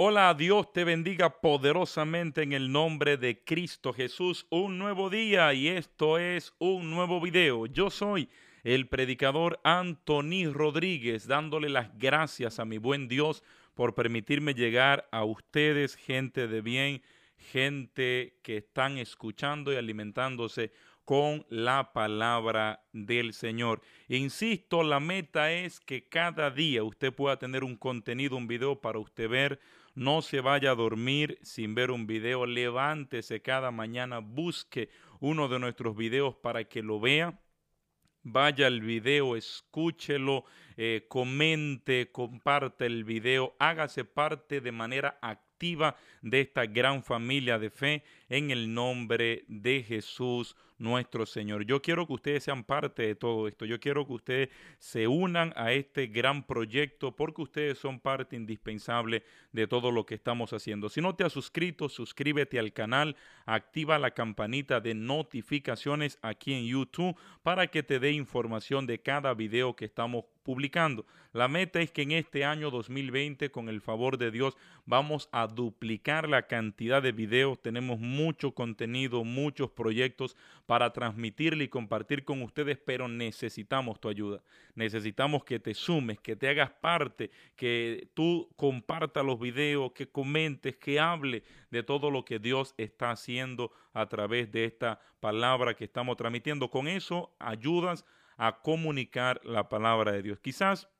Hola, Dios te bendiga poderosamente en el nombre de Cristo Jesús. Un nuevo día y esto es un nuevo video. Yo soy el predicador Anthony Rodríguez dándole las gracias a mi buen Dios por permitirme llegar a ustedes, gente de bien, gente que están escuchando y alimentándose con la palabra del Señor. Insisto, la meta es que cada día usted pueda tener un contenido, un video para usted ver no se vaya a dormir sin ver un video. Levántese cada mañana, busque uno de nuestros videos para que lo vea. Vaya al video, escúchelo, eh, comente, comparte el video, hágase parte de manera activa de esta gran familia de fe en el nombre de Jesús nuestro Señor. Yo quiero que ustedes sean parte de todo esto. Yo quiero que ustedes se unan a este gran proyecto porque ustedes son parte indispensable de todo lo que estamos haciendo. Si no te has suscrito, suscríbete al canal, activa la campanita de notificaciones aquí en YouTube para que te dé información de cada video que estamos publicando. La meta es que en este año 2020, con el favor de Dios, vamos a duplicar la cantidad de videos. Tenemos mucho contenido, muchos proyectos para transmitirle y compartir con ustedes, pero necesitamos tu ayuda. Necesitamos que te sumes, que te hagas parte, que tú compartas los videos, que comentes, que hable de todo lo que Dios está haciendo a través de esta palabra que estamos transmitiendo. Con eso ayudas a comunicar la palabra de Dios. Quizás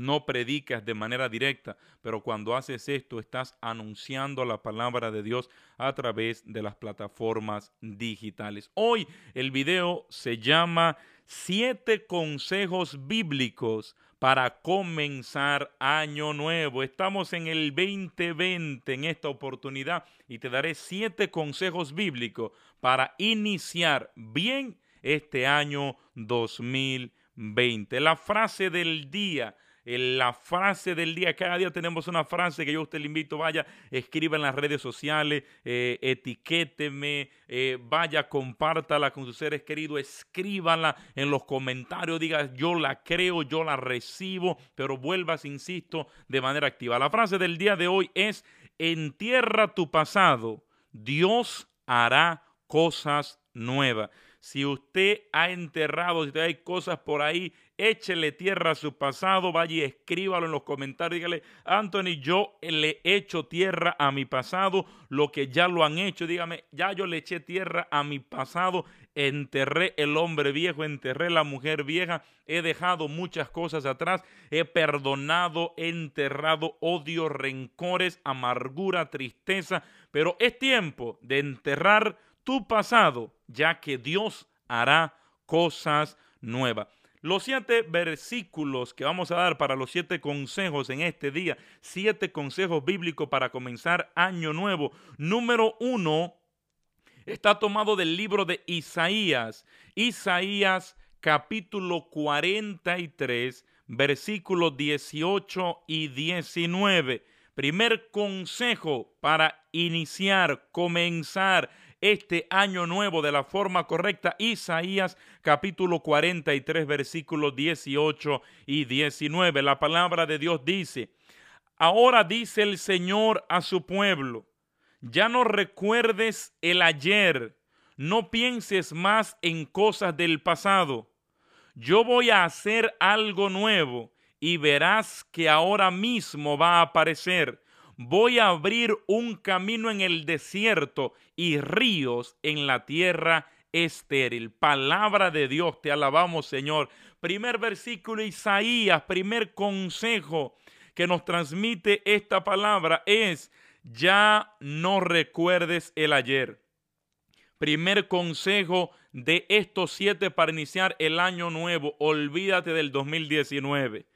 no predicas de manera directa, pero cuando haces esto estás anunciando la palabra de Dios a través de las plataformas digitales. Hoy el video se llama Siete consejos bíblicos para comenzar año nuevo. Estamos en el 2020 en esta oportunidad y te daré siete consejos bíblicos para iniciar bien este año 2020. La frase del día la frase del día. Cada día tenemos una frase que yo a usted le invito, vaya, escriba en las redes sociales, eh, etiquéteme, eh, vaya, compártala con sus seres queridos, escríbala en los comentarios, diga yo la creo, yo la recibo, pero vuelvas, insisto, de manera activa. La frase del día de hoy es, entierra tu pasado, Dios hará cosas nuevas. Si usted ha enterrado, si hay cosas por ahí, échele tierra a su pasado, vaya y escríbalo en los comentarios, dígale, Anthony, yo le echo tierra a mi pasado, lo que ya lo han hecho, dígame, ya yo le eché tierra a mi pasado, enterré el hombre viejo, enterré la mujer vieja, he dejado muchas cosas atrás, he perdonado, he enterrado odio, rencores, amargura, tristeza, pero es tiempo de enterrar tu pasado, ya que Dios hará cosas nuevas. Los siete versículos que vamos a dar para los siete consejos en este día, siete consejos bíblicos para comenzar año nuevo. Número uno está tomado del libro de Isaías. Isaías capítulo 43, versículos 18 y 19. Primer consejo para iniciar, comenzar este año nuevo de la forma correcta. Isaías capítulo 43 versículos 18 y 19. La palabra de Dios dice, ahora dice el Señor a su pueblo, ya no recuerdes el ayer, no pienses más en cosas del pasado. Yo voy a hacer algo nuevo y verás que ahora mismo va a aparecer voy a abrir un camino en el desierto y ríos en la tierra estéril. Palabra de Dios, te alabamos Señor. Primer versículo Isaías, primer consejo que nos transmite esta palabra es, ya no recuerdes el ayer. Primer consejo de estos siete para iniciar el año nuevo. Olvídate del 2019.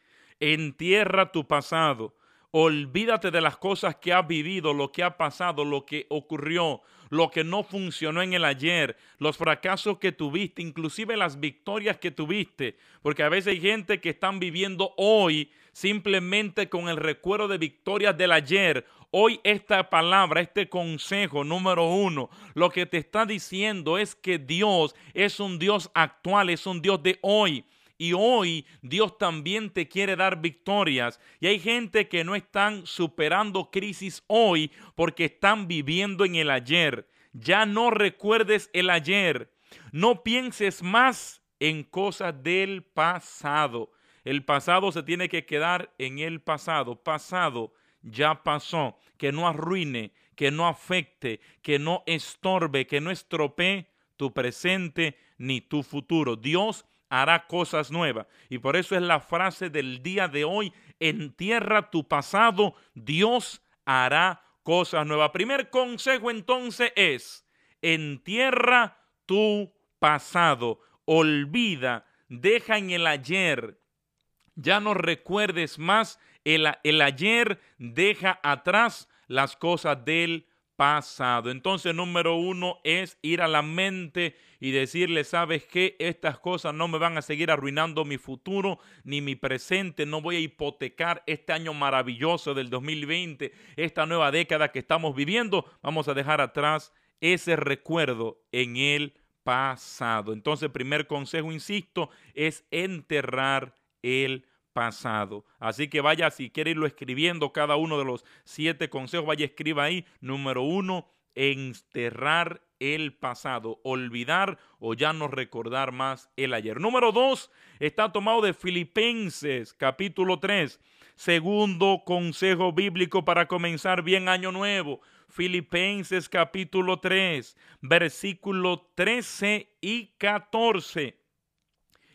Entierra tu pasado. Olvídate de las cosas que has vivido, lo que ha pasado, lo que ocurrió, lo que no funcionó en el ayer, los fracasos que tuviste, inclusive las victorias que tuviste. Porque a veces hay gente que están viviendo hoy simplemente con el recuerdo de victorias del ayer. Hoy esta palabra, este consejo número uno, lo que te está diciendo es que Dios es un Dios actual, es un Dios de hoy. Y hoy Dios también te quiere dar victorias. Y hay gente que no están superando crisis hoy porque están viviendo en el ayer. Ya no recuerdes el ayer. No pienses más en cosas del pasado. El pasado se tiene que quedar en el pasado. Pasado ya pasó. Que no arruine, que no afecte, que no estorbe, que no estropee tu presente ni tu futuro. Dios hará cosas nuevas. Y por eso es la frase del día de hoy, entierra tu pasado, Dios hará cosas nuevas. Primer consejo entonces es, entierra tu pasado, olvida, deja en el ayer, ya no recuerdes más el, el ayer, deja atrás las cosas del pasado. Entonces, número uno es ir a la mente y decirle, sabes que estas cosas no me van a seguir arruinando mi futuro ni mi presente, no voy a hipotecar este año maravilloso del 2020, esta nueva década que estamos viviendo, vamos a dejar atrás ese recuerdo en el pasado. Entonces, primer consejo, insisto, es enterrar el pasado. Así que vaya, si quiere irlo escribiendo cada uno de los siete consejos, vaya, escriba ahí. Número uno, enterrar el pasado, olvidar o ya no recordar más el ayer. Número dos, está tomado de Filipenses capítulo 3. Segundo consejo bíblico para comenzar bien año nuevo. Filipenses capítulo 3, versículo 13 y 14.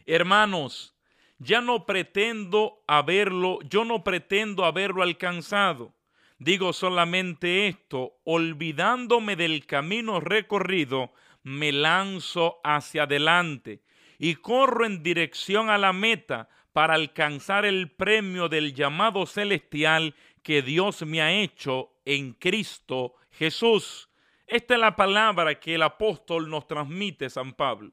Hermanos, ya no pretendo haberlo, yo no pretendo haberlo alcanzado. Digo solamente esto, olvidándome del camino recorrido, me lanzo hacia adelante y corro en dirección a la meta para alcanzar el premio del llamado celestial que Dios me ha hecho en Cristo Jesús. Esta es la palabra que el apóstol nos transmite, San Pablo.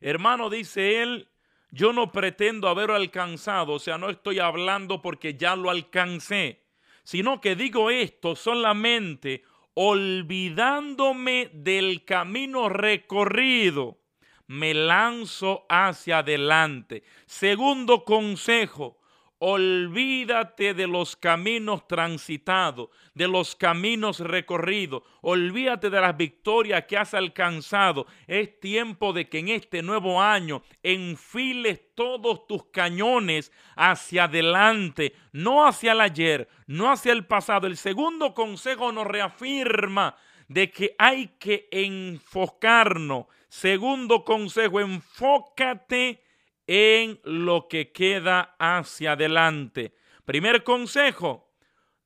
Hermano, dice él, yo no pretendo haberlo alcanzado, o sea, no estoy hablando porque ya lo alcancé, sino que digo esto solamente olvidándome del camino recorrido, me lanzo hacia adelante. Segundo consejo, Olvídate de los caminos transitados, de los caminos recorridos. Olvídate de las victorias que has alcanzado. Es tiempo de que en este nuevo año enfiles todos tus cañones hacia adelante, no hacia el ayer, no hacia el pasado. El segundo consejo nos reafirma de que hay que enfocarnos. Segundo consejo, enfócate en lo que queda hacia adelante. Primer consejo,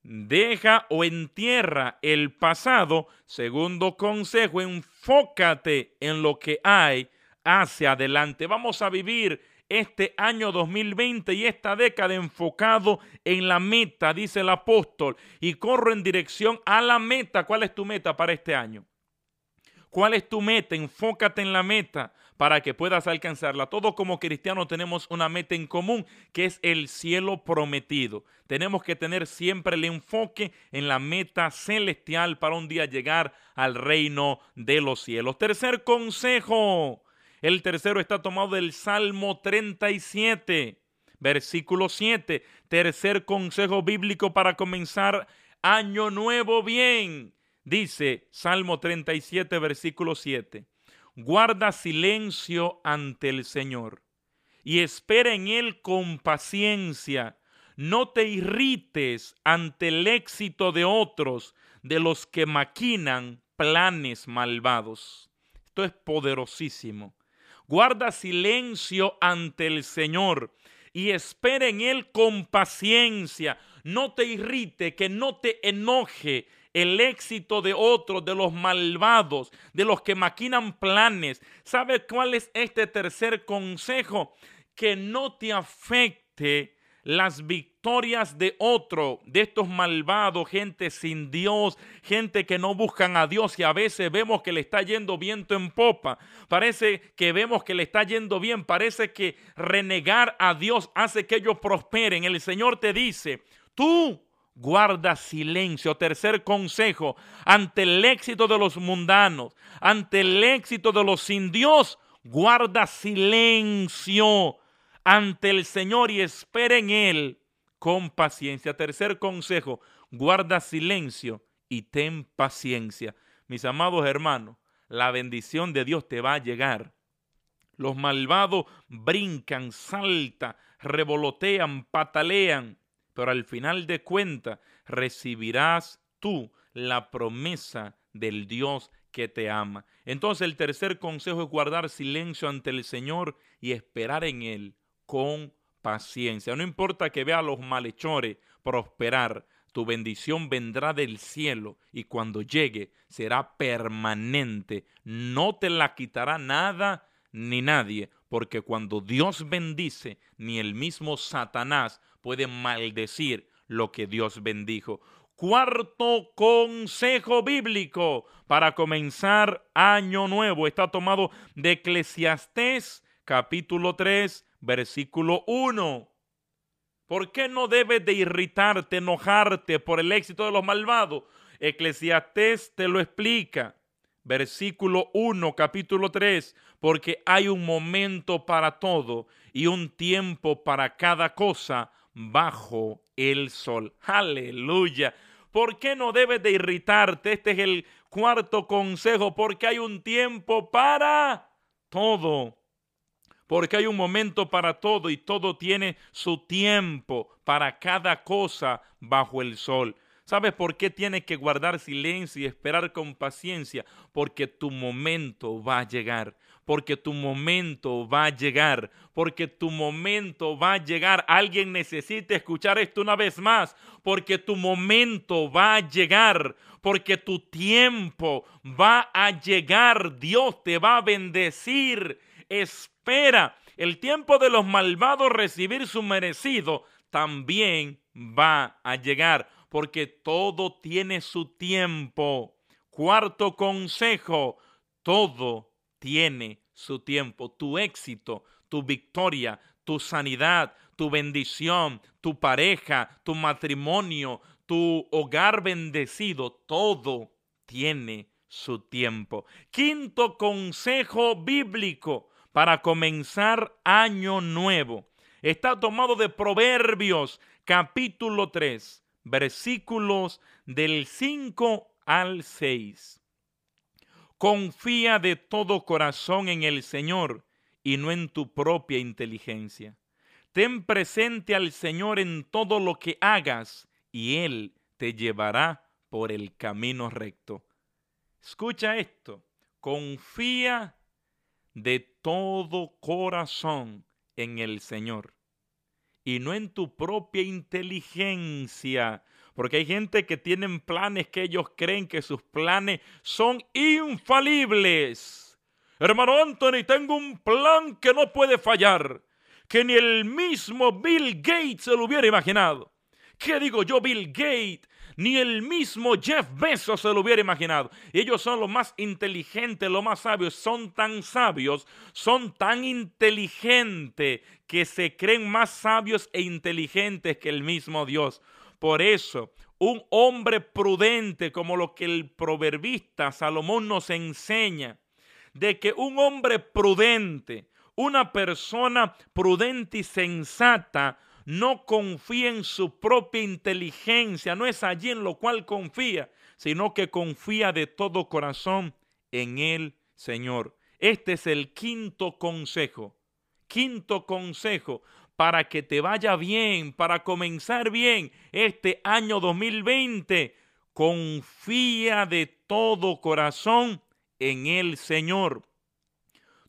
deja o entierra el pasado. Segundo consejo, enfócate en lo que hay hacia adelante. Vamos a vivir este año 2020 y esta década enfocado en la meta, dice el apóstol, y corro en dirección a la meta. ¿Cuál es tu meta para este año? ¿Cuál es tu meta? Enfócate en la meta para que puedas alcanzarla. Todos como cristianos tenemos una meta en común que es el cielo prometido. Tenemos que tener siempre el enfoque en la meta celestial para un día llegar al reino de los cielos. Tercer consejo. El tercero está tomado del Salmo 37, versículo 7. Tercer consejo bíblico para comenzar año nuevo bien. Dice Salmo 37, versículo 7. Guarda silencio ante el Señor y espera en Él con paciencia. No te irrites ante el éxito de otros, de los que maquinan planes malvados. Esto es poderosísimo. Guarda silencio ante el Señor y espera en Él con paciencia. No te irrite, que no te enoje el éxito de otros, de los malvados, de los que maquinan planes. ¿Sabe cuál es este tercer consejo? Que no te afecte las victorias de otro, de estos malvados, gente sin Dios, gente que no buscan a Dios y a veces vemos que le está yendo viento en popa. Parece que vemos que le está yendo bien, parece que renegar a Dios hace que ellos prosperen. El Señor te dice, tú guarda silencio. Tercer consejo, ante el éxito de los mundanos, ante el éxito de los sin Dios, guarda silencio ante el Señor y espera en Él con paciencia. Tercer consejo, guarda silencio y ten paciencia. Mis amados hermanos, la bendición de Dios te va a llegar. Los malvados brincan, saltan, revolotean, patalean, pero al final de cuentas recibirás tú la promesa del Dios que te ama. Entonces el tercer consejo es guardar silencio ante el Señor y esperar en Él con paciencia. No importa que vea a los malhechores prosperar, tu bendición vendrá del cielo y cuando llegue será permanente. No te la quitará nada ni nadie, porque cuando Dios bendice, ni el mismo Satanás puede maldecir lo que Dios bendijo. Cuarto consejo bíblico para comenzar año nuevo está tomado de Eclesiastés capítulo 3 versículo 1. ¿Por qué no debes de irritarte, enojarte por el éxito de los malvados? Eclesiastés te lo explica. Versículo 1, capítulo 3, porque hay un momento para todo y un tiempo para cada cosa bajo el sol. Aleluya. ¿Por qué no debes de irritarte? Este es el cuarto consejo, porque hay un tiempo para todo porque hay un momento para todo y todo tiene su tiempo para cada cosa bajo el sol. ¿Sabes por qué tienes que guardar silencio y esperar con paciencia? Porque tu momento va a llegar. Porque tu momento va a llegar. Porque tu momento va a llegar. Alguien necesita escuchar esto una vez más. Porque tu momento va a llegar. Porque tu tiempo va a llegar. Dios te va a bendecir espera el tiempo de los malvados recibir su merecido, también va a llegar, porque todo tiene su tiempo. Cuarto consejo, todo tiene su tiempo. Tu éxito, tu victoria, tu sanidad, tu bendición, tu pareja, tu matrimonio, tu hogar bendecido, todo tiene su tiempo. Quinto consejo bíblico, para comenzar año nuevo. Está tomado de Proverbios capítulo 3, versículos del 5 al 6. Confía de todo corazón en el Señor y no en tu propia inteligencia. Ten presente al Señor en todo lo que hagas y Él te llevará por el camino recto. Escucha esto. Confía de todo corazón en el Señor y no en tu propia inteligencia. Porque hay gente que tienen planes que ellos creen que sus planes son infalibles. Hermano Anthony, tengo un plan que no puede fallar, que ni el mismo Bill Gates se lo hubiera imaginado. ¿Qué digo yo, Bill Gates? Ni el mismo Jeff Bezos se lo hubiera imaginado. Ellos son los más inteligentes, los más sabios. Son tan sabios, son tan inteligentes que se creen más sabios e inteligentes que el mismo Dios. Por eso, un hombre prudente como lo que el proverbista Salomón nos enseña, de que un hombre prudente, una persona prudente y sensata, no confía en su propia inteligencia, no es allí en lo cual confía, sino que confía de todo corazón en el Señor. Este es el quinto consejo, quinto consejo para que te vaya bien, para comenzar bien este año 2020. Confía de todo corazón en el Señor.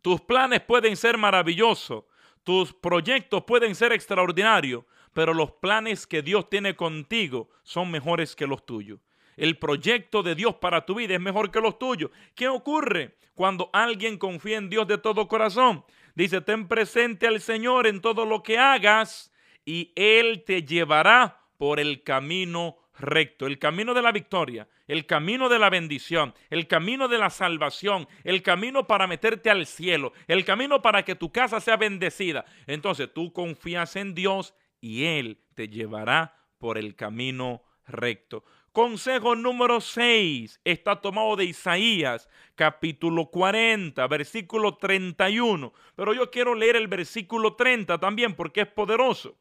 Tus planes pueden ser maravillosos, tus proyectos pueden ser extraordinarios, pero los planes que Dios tiene contigo son mejores que los tuyos. el proyecto de Dios para tu vida es mejor que los tuyos. ¿Qué ocurre cuando alguien confía en Dios de todo corazón? Dice, ten presente al Señor en todo lo que hagas y Él te llevará por el camino recto, el camino de la victoria, el camino de la bendición, el camino de la salvación, el camino para meterte al cielo, el camino para que tu casa sea bendecida. Entonces tú confías en Dios y Él te llevará por el camino recto. Consejo número 6 está tomado de Isaías, capítulo 40, versículo 31. Pero yo quiero leer el versículo 30 también porque es poderoso.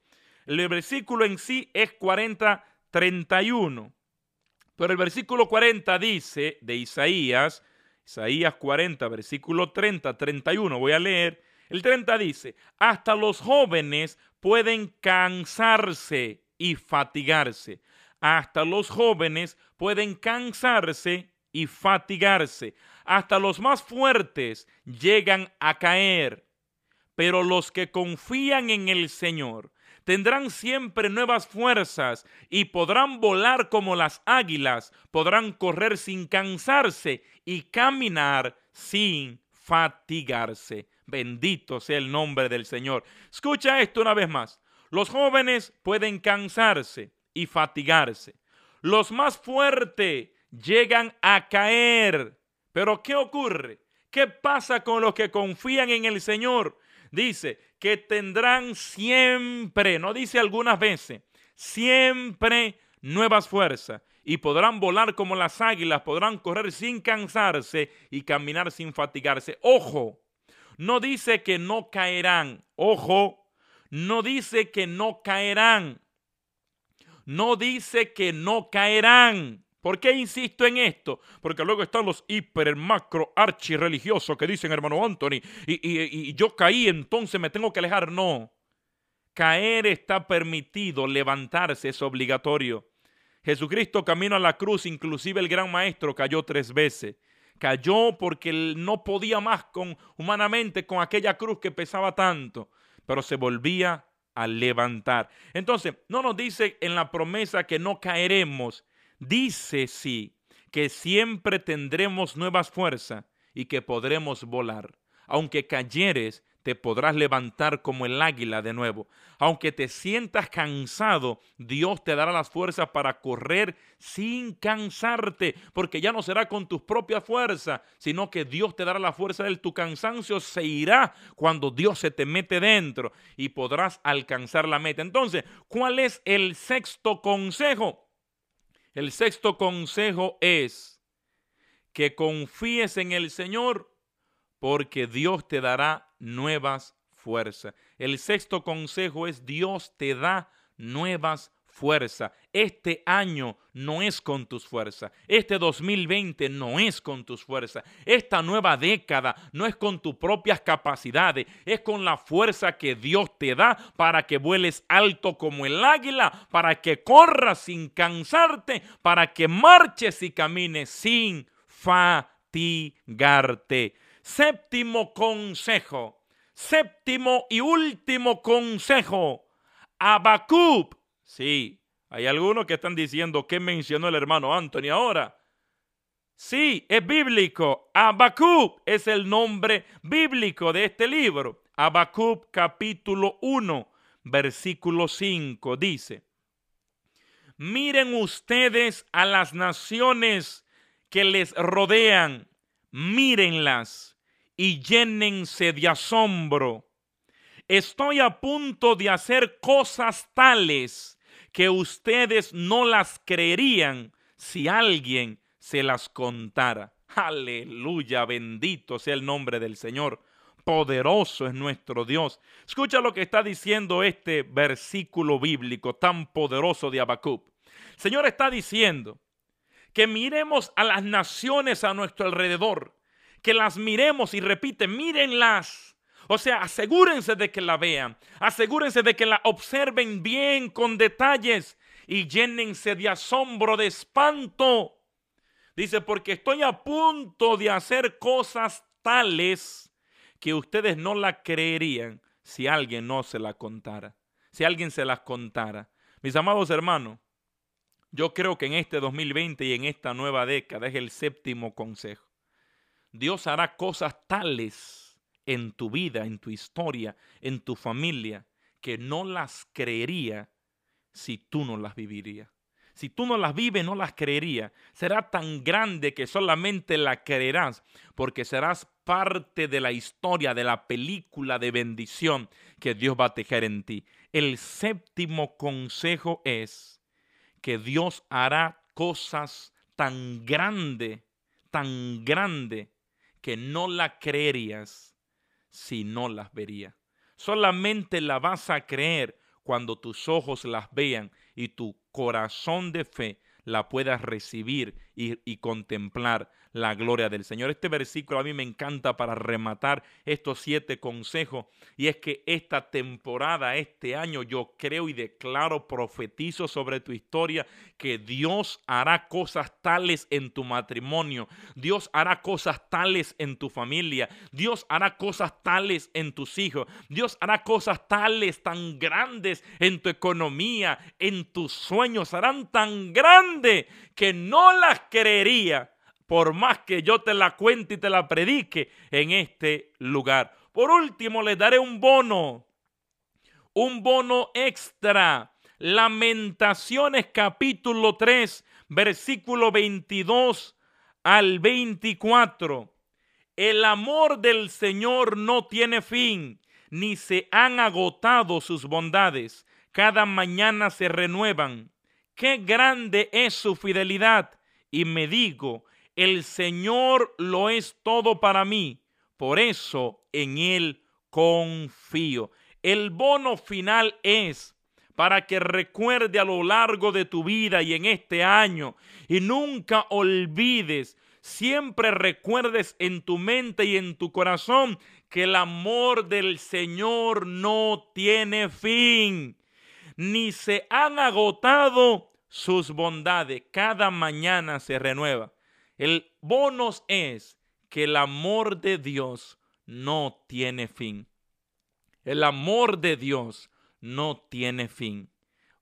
El versículo en sí es 40, 31. Pero el versículo 40 dice de Isaías, Isaías 40, versículo 30, 31, voy a leer. El 30 dice, hasta los jóvenes pueden cansarse y fatigarse hasta los jóvenes pueden cansarse y fatigarse. Hasta los más fuertes llegan a caer. Pero los que confían en el Señor tendrán siempre nuevas fuerzas y podrán volar como las águilas, podrán correr sin cansarse y caminar sin fatigarse. Bendito sea el nombre del Señor. Escucha esto una vez más. Los jóvenes pueden cansarse, y fatigarse. Los más fuertes llegan a caer. Pero ¿qué ocurre? ¿Qué pasa con los que confían en el Señor? Dice que tendrán siempre, no dice algunas veces, siempre nuevas fuerzas y podrán volar como las águilas, podrán correr sin cansarse y caminar sin fatigarse. Ojo, no dice que no caerán, ojo, no dice que no caerán, no dice que no caerán. ¿Por qué insisto en esto? Porque luego están los hiper, macro, archi religiosos que dicen, hermano Anthony, y, y yo caí, entonces me tengo que alejar. No. Caer está permitido, levantarse es obligatorio. Jesucristo camino a la cruz, inclusive el gran maestro cayó tres veces. Cayó porque él no podía más con humanamente con aquella cruz que pesaba tanto, pero se volvía levantar. Entonces, no nos dice en la promesa que no caeremos, dice sí, que siempre tendremos nuevas fuerzas y que podremos volar. Aunque cayeres, te podrás levantar como el águila de nuevo. Aunque te sientas cansado, Dios te dará las fuerzas para correr sin cansarte, porque ya no será con tus propias fuerzas, sino que Dios te dará la fuerza de tu cansancio, se irá cuando Dios se te mete dentro y podrás alcanzar la meta. Entonces, ¿cuál es el sexto consejo? El sexto consejo es que confíes en el Señor porque Dios te dará nuevas fuerzas. El sexto consejo es Dios te da nuevas fuerzas. Este año no es con tus fuerzas. Este 2020 no es con tus fuerzas. Esta nueva década no es con tus propias capacidades. Es con la fuerza que Dios te da para que vueles alto como el águila, para que corras sin cansarte, para que marches y camines sin fatigarte. Séptimo consejo Séptimo y último consejo. Abacub. Sí, hay algunos que están diciendo que mencionó el hermano Anthony ahora. Sí, es bíblico. Abacub es el nombre bíblico de este libro. Abacub capítulo 1, versículo 5 dice, miren ustedes a las naciones que les rodean, mírenlas y llénense de asombro. Estoy a punto de hacer cosas tales que ustedes no las creerían si alguien se las contara. Aleluya, bendito sea el nombre del Señor. Poderoso es nuestro Dios. Escucha lo que está diciendo este versículo bíblico tan poderoso de Habacuc. El Señor está diciendo que miremos a las naciones a nuestro alrededor que las miremos y repite, mírenlas. O sea, asegúrense de que la vean, asegúrense de que la observen bien con detalles y llénense de asombro, de espanto. Dice, porque estoy a punto de hacer cosas tales que ustedes no la creerían si alguien no se la contara, si alguien se las contara. Mis amados hermanos, Yo creo que en este 2020 y en esta nueva década es el séptimo consejo. Dios hará cosas tales en tu vida, en tu historia, en tu familia, que no las creería si tú no las vivirías. Si tú no las vives, no las creería. Será tan grande que solamente la creerás, porque serás parte de la historia, de la película de bendición que Dios va a tejer en ti. El séptimo consejo es que Dios hará cosas tan grande, tan grande, que no la creerías si no las verías. Solamente la vas a creer cuando tus ojos las vean y tu corazón de fe la puedas recibir y, contemplar la gloria del Señor. Este versículo a mí me encanta para rematar estos siete consejos y es que esta temporada, este año, yo creo y declaro, profetizo sobre tu historia que Dios hará cosas tales en tu matrimonio, Dios hará cosas tales en tu familia, Dios hará cosas tales en tus hijos, Dios hará cosas tales tan grandes en tu economía, en tus sueños, harán tan grandes que no las creería por más que yo te la cuente y te la predique en este lugar. Por último, les daré un bono, un bono extra. Lamentaciones capítulo 3, versículo 22 al 24. El amor del Señor no tiene fin, ni se han agotado sus bondades. Cada mañana se renuevan. Qué grande es su fidelidad. Y me digo, el Señor lo es todo para mí, por eso en Él confío. El bono final es para que recuerde a lo largo de tu vida y en este año y nunca olvides, siempre recuerdes en tu mente y en tu corazón que el amor del Señor no tiene fin, ni se han agotado sus bondades, cada mañana se renueva. El bonus es que el amor de Dios no tiene fin. El amor de Dios no tiene fin.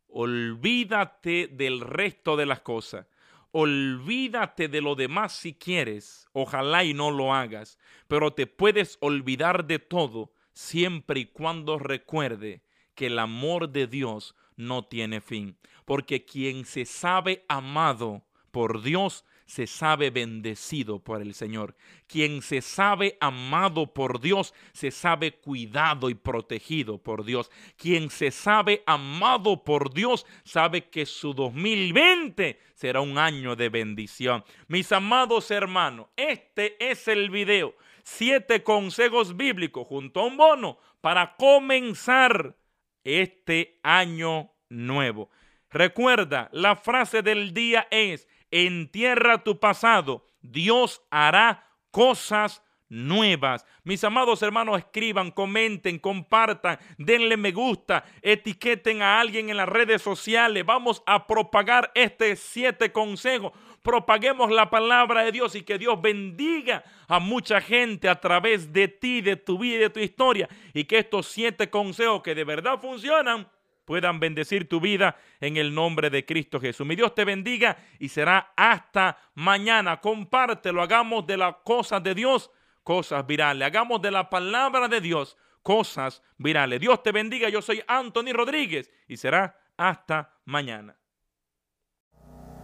Olvídate del resto de las cosas. Olvídate de lo demás si quieres. Ojalá y no lo hagas. Pero te puedes olvidar de todo siempre y cuando recuerde que el amor de Dios no tiene fin. Porque quien se sabe amado por Dios se sabe bendecido por el Señor. Quien se sabe amado por Dios, se sabe cuidado y protegido por Dios. Quien se sabe amado por Dios, sabe que su 2020 será un año de bendición. Mis amados hermanos, este es el video. Siete consejos bíblicos junto a un bono para comenzar este año nuevo. Recuerda, la frase del día es, entierra tu pasado, Dios hará cosas nuevas. Mis amados hermanos, escriban, comenten, compartan, denle me gusta, etiqueten a alguien en las redes sociales. Vamos a propagar este siete consejos. Propaguemos la palabra de Dios y que Dios bendiga a mucha gente a través de ti, de tu vida y de tu historia. Y que estos siete consejos que de verdad funcionan puedan bendecir tu vida en el nombre de Cristo Jesús. Mi Dios te bendiga y será hasta mañana. Compártelo, hagamos de las cosas de Dios cosas virales, hagamos de la palabra de Dios cosas virales. Dios te bendiga, yo soy Anthony Rodríguez y será hasta mañana.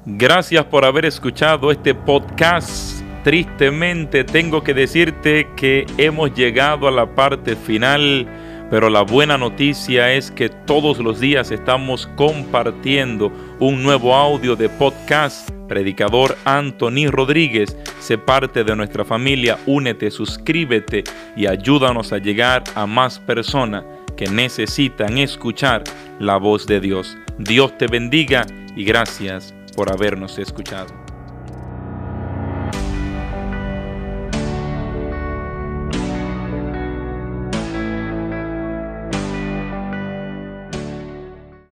Gracias por haber escuchado este podcast. Tristemente tengo que decirte que hemos llegado a la parte final pero la buena noticia es que todos los días estamos compartiendo un nuevo audio de podcast. Predicador Anthony Rodríguez, sé parte de nuestra familia, únete, suscríbete y ayúdanos a llegar a más personas que necesitan escuchar la voz de Dios. Dios te bendiga y gracias por habernos escuchado.